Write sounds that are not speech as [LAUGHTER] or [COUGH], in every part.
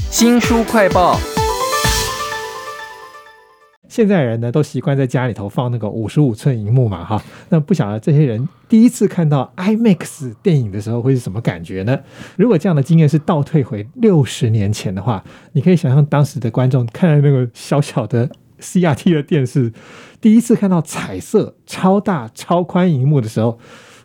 新书快报。现在人呢都习惯在家里头放那个五十五寸荧幕嘛，哈，那不晓得这些人第一次看到 IMAX 电影的时候会是什么感觉呢？如果这样的经验是倒退回六十年前的话，你可以想象当时的观众看到那个小小的 CRT 的电视，第一次看到彩色超大超宽荧幕的时候，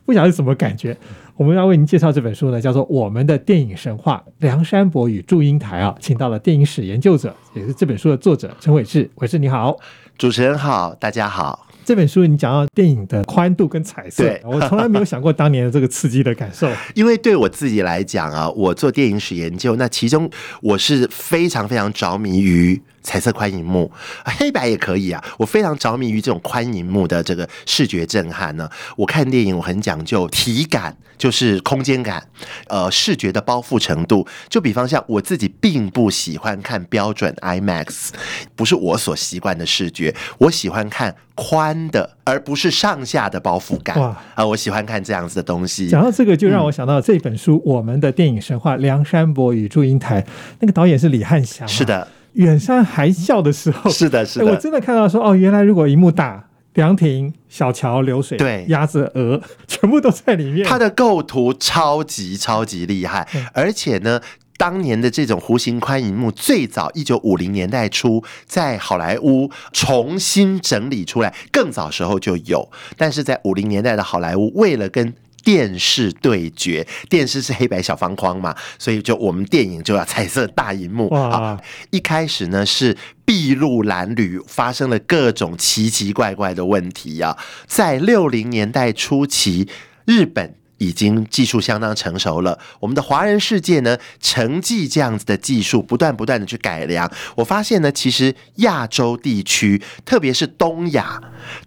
不晓得是什么感觉。我们要为您介绍这本书呢，叫做《我们的电影神话：梁山伯与祝英台》啊，请到了电影史研究者，也是这本书的作者陈伟志。伟志你好，主持人好，大家好。这本书你讲到电影的宽度跟彩色对，我从来没有想过当年的这个刺激的感受。[LAUGHS] 因为对我自己来讲啊，我做电影史研究，那其中我是非常非常着迷于彩色宽银幕，黑白也可以啊。我非常着迷于这种宽银幕的这个视觉震撼呢。我看电影我很讲究体感，就是空间感，呃，视觉的包覆程度。就比方像我自己并不喜欢看标准 IMAX，不是我所习惯的视觉，我喜欢看宽的，而不是上下的包覆感。哇啊，我喜欢看这样子的东西。讲到这个，就让我想到这本书《我们的电影神话：梁山伯与祝英台》，那个导演是李汉祥，是。的，远山还笑的时候，是的，是的，哎我真的看到说，哦，原来如果一幕大，凉亭、小桥流水、对鸭子、鹅，全部都在里面。它的构图超级超级厉害嗯，而且呢。当年的这种弧形宽银幕，最早一九五零年代初在好莱坞重新整理出来，更早时候就有，但是在五零年代的好莱坞，为了跟电视对决，电视是黑白小方框嘛，所以就我们电影就要彩色大荧幕哇啊。一开始呢是筚路蓝缕，发生了各种奇奇怪怪的问题啊。在六零年代初期，日本。已经技术相当成熟了，我们的华人世界呢，承继这样子的技术，不断不断的去改良。我发现呢，其实亚洲地区，特别是东亚，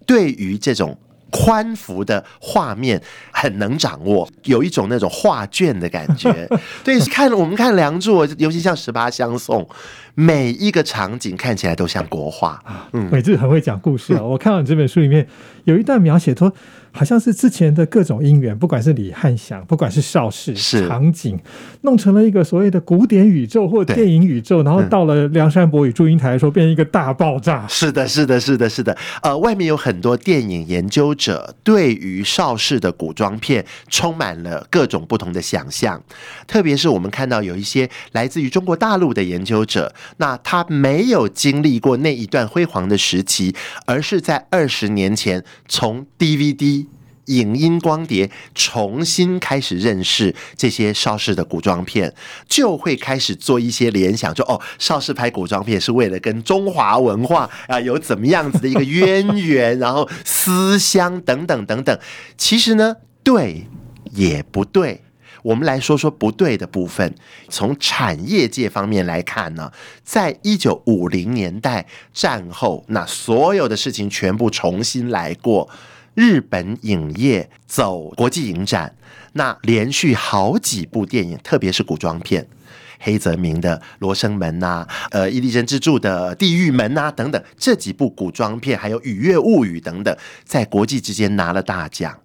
对于这种宽幅的画面很能掌握，有一种那种画卷的感觉。[LAUGHS] 对，看我们看《梁祝》，尤其像《十八相送》，每一个场景看起来都像国画。嗯伟志很会讲故事啊！[LAUGHS] 我看到你这本书里面有一段描写说，好像是之前的各种姻缘，不管是李汉祥，不管是邵氏、是场景，弄成了一个所谓的古典宇宙或对电影宇宙，然后到了梁山伯与祝英台的时候，变成一个大爆炸。是的，是的，是的，是的。呃，外面有很多电影研究者对于邵氏的古装片充满了各种不同的想象，特别是我们看到有一些来自于中国大陆的研究者，那他没有经历过那一段辉煌的时期，而是在二十年前从 DVD。影音光碟重新开始认识这些邵氏的古装片，就会开始做一些联想，就哦，邵氏拍古装片是为了跟中华文化啊有怎么样子的一个渊源，然后思乡等等等等。其实呢，对也不对。我们来说说不对的部分。从产业界方面来看呢，在一九五零年代战后，那所有的事情全部重新来过。日本影业走国际影展，那连续好几部电影，特别是古装片。黑泽明的《罗生门》呐，呃，伊丽珍之助的《地狱门》呐，等等，这几部古装片，还有《雨月物语》等等，在国际之间拿了大奖。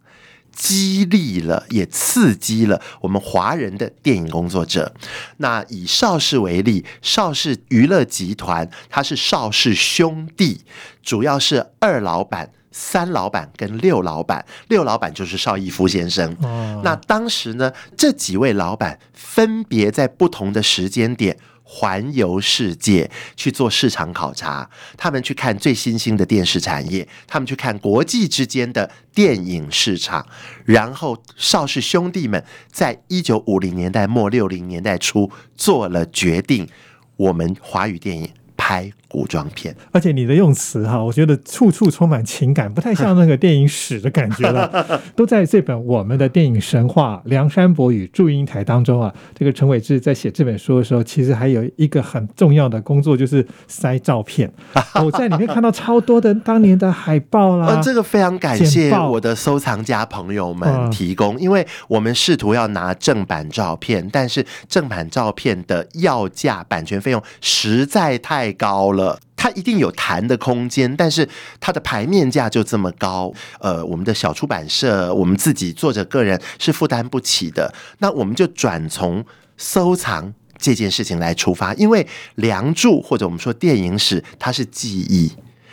激励了，也刺激了我们华人的电影工作者。那以邵氏为例，邵氏娱乐集团，它是邵氏兄弟，主要是二老板。三老板跟六老板，六老板就是邵逸夫先生。哦那当时呢，这几位老板分别在不同的时间点环游世界去做市场考察，他们去看最新兴的电视产业，他们去看国际之间的电影市场，然后邵氏兄弟们在一九五零年代末六零年代初做了决定，我们华语电影拍古装片。而且你的用词哈，我觉得处处充满情感，不太像那个电影史的感觉了。[LAUGHS] 都在这本我们的电影神话《梁山伯与祝英台》当中啊。这个陈伟志在写这本书的时候，其实还有一个很重要的工作，就是塞照片。[LAUGHS] 我在里面看到超多的当年的海报啦，呃，这个非常感谢我的收藏家朋友们嗯提供，因为我们试图要拿正版照片，但是正版照片的要价、版权费用实在太高了。它一定有谈的空间，但是它的牌面价就这么高，呃，我们的小出版社，我们自己作者个人是负担不起的。那我们就转从收藏。这件事情来出发，因为《梁祝》或者我们说电影史，它是记忆。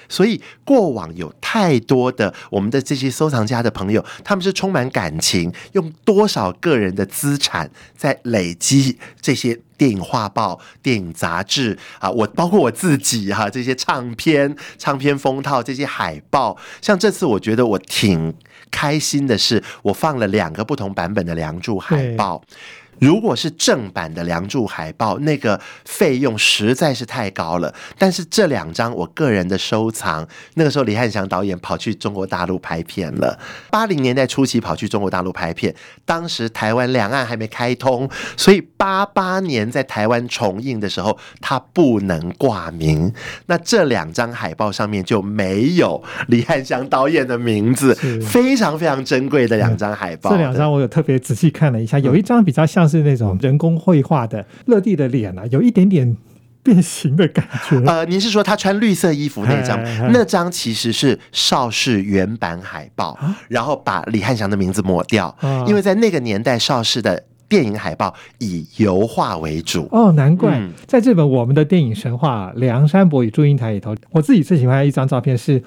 所以过往有太多的我们的这些收藏家的朋友，他们是充满感情，用多少个人的资产在累积这些电影画报、电影杂志啊，我包括我自己哈，这些唱片、唱片封套、这些海报，像这次我觉得我挺开心的是，我放了两个不同版本的《梁祝》海报。如果是正版的《梁祝》海报，那个费用实在是太高了。但是这两张我个人的收藏，那个时候李汉祥导演跑去中国大陆拍片了，八零年代初期跑去中国大陆拍片，当时台湾两岸还没开通，所以八八年在台湾重映的时候，他不能挂名。那这两张海报上面就没有李汉祥导演的名字，非常非常珍贵的两张海报。这两张我有特别仔细看了一下，有一张比较像。是那种人工绘画的乐蒂的脸啊，有一点点变形的感觉。呃，您是说他穿绿色衣服那张？那张其实是邵氏原版海报，然后把李汉祥的名字抹掉，因为在那个年代邵氏的电影海报以油画为主。哦，难怪在这本我们的电影神话《梁山伯与祝英台》里头，我自己最喜欢的一张照片是。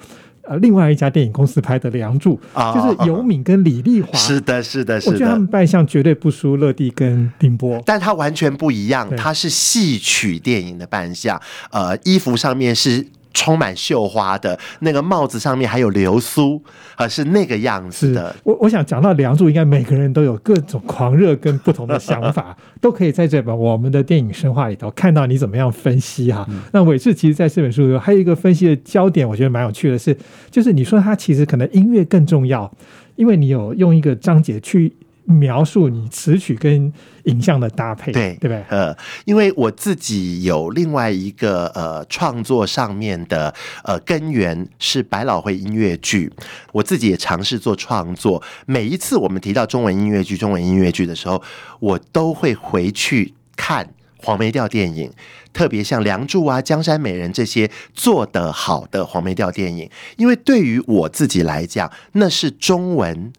呃，另外一家电影公司拍的《梁祝》，就是尤敏跟李丽华。是的，是的，是的。我觉得他们扮相绝对不输乐蒂跟丁波，但他完全不一样。他是戏曲电影的扮相，呃，衣服上面是。充满绣花的那个帽子上面还有流苏，啊，是那个样子的。我我想讲到《梁祝》，应该每个人都有各种狂热跟不同的想法，[LAUGHS] 都可以在这本我们的电影神话里头看到你怎么样分析哈。那伟志其实在这本书里头还有一个分析的焦点，我觉得蛮有趣的是，就是你说他其实可能音乐更重要，因为你有用一个章节去。描述你词曲跟影像的搭配，对对不对？呃，因为我自己有另外一个呃创作上面的呃根源是百老汇音乐剧，我自己也尝试做创作。每一次我们提到中文音乐剧、中文音乐剧的时候，我都会回去看黄梅调电影，特别像《梁祝》啊、《江山美人》这些做得好的黄梅调电影，因为对于我自己来讲，那是中文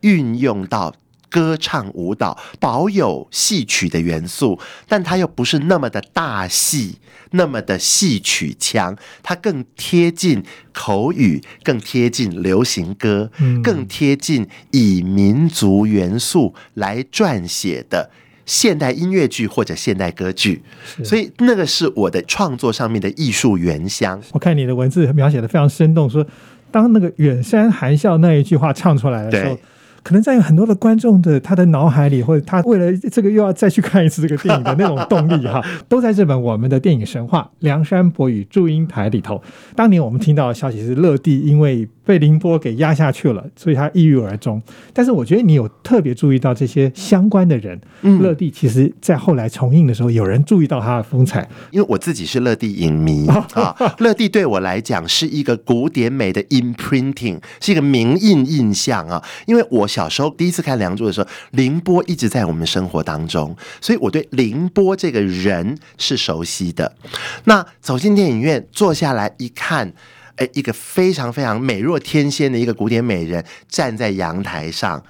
运用到。歌唱舞蹈保有戏曲的元素，但它又不是那么的大戏，那么的戏曲腔，它更贴近口语，更贴近流行歌，更贴近以民族元素来撰写的现代音乐剧或者现代歌剧。所以那个是我的创作上面的艺术原乡。我看你的文字描写的非常生动，说当那个远山含笑那一句话唱出来的时候。可能在很多的观众的他的脑海里，或者他为了这个又要再去看一次这个电影的那种动力哈，[LAUGHS] 都在这本我们的电影神话《梁山伯与祝英台》里头。当年我们听到的消息是乐蒂因为。被凌波给压下去了，所以他抑郁而终。但是我觉得你有特别注意到这些相关的人。乐蒂其实在后来重映的时候，有人注意到他的风采。因为我自己是乐蒂影迷 [LAUGHS] 啊，乐蒂对我来讲是一个古典美的 imprinting，是一个名印印象啊。因为我小时候第一次看《梁祝》的时候，凌波一直在我们生活当中，所以我对凌波这个人是熟悉的。那走进电影院坐下来一看。哎，一个非常非常美若天仙的一个古典美人站在阳台上，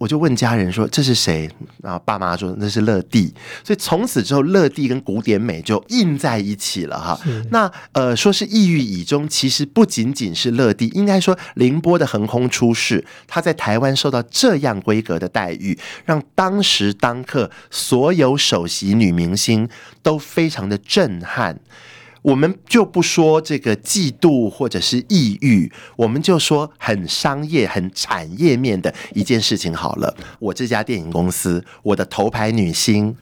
我就问家人说这是谁？然后爸妈说那是乐蒂。所以从此之后，乐蒂跟古典美就印在一起了哈。那呃，说是异域以中，其实不仅仅是乐蒂，应该说凌波的横空出世，他在台湾受到这样规格的待遇，让当时当刻所有首席女明星都非常的震撼。我们就不说这个嫉妒或者是抑郁，我们就说很商业、很产业面的一件事情好了。我这家电影公司，我的头牌女星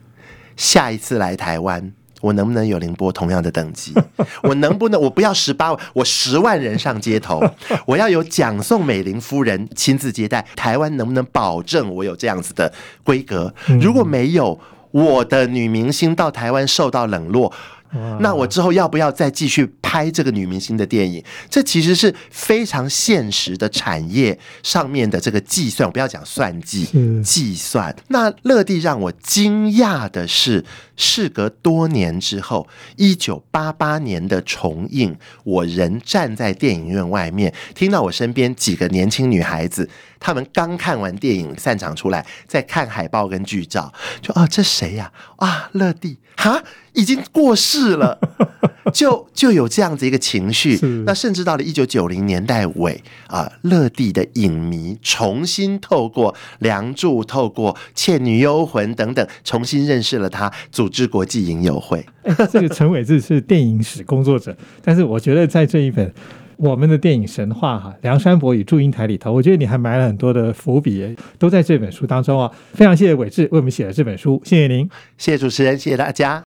下一次来台湾，我能不能有凌波同样的等级？[LAUGHS] 我能不能我不要十八万，我十万人上街头，我要有蒋宋美龄夫人亲自接待？台湾能不能保证我有这样子的规格？如果没有，我的女明星到台湾受到冷落。哇那我之后要不要再继续拍这个女明星的电影？这其实是非常现实的产业上面的这个计算，我不要讲算计，计算。那乐蒂让我惊讶的是，事隔多年之后，一九八八年的重映，我仍站在电影院外面，听到我身边几个年轻女孩子，她们刚看完电影散场出来，在看海报跟剧照，就啊，这谁呀、啊？乐蒂哈，已经过世了。[LAUGHS] 就就有这样子一个情绪，那甚至到了一九九零年代尾啊，乐蒂的影迷重新透过《梁祝》、透过《倩女幽魂》等等，重新认识了他，组织国际影友会。哎，这个陈伟志是电影史工作者，但是我觉得在这一本我们的电影神话哈，梁山伯与祝英台里头，我觉得你还埋了很多的伏笔，都在这本书当中啊。非常谢谢伟志为我们写了这本书，谢谢您。谢谢主持人，谢谢大家。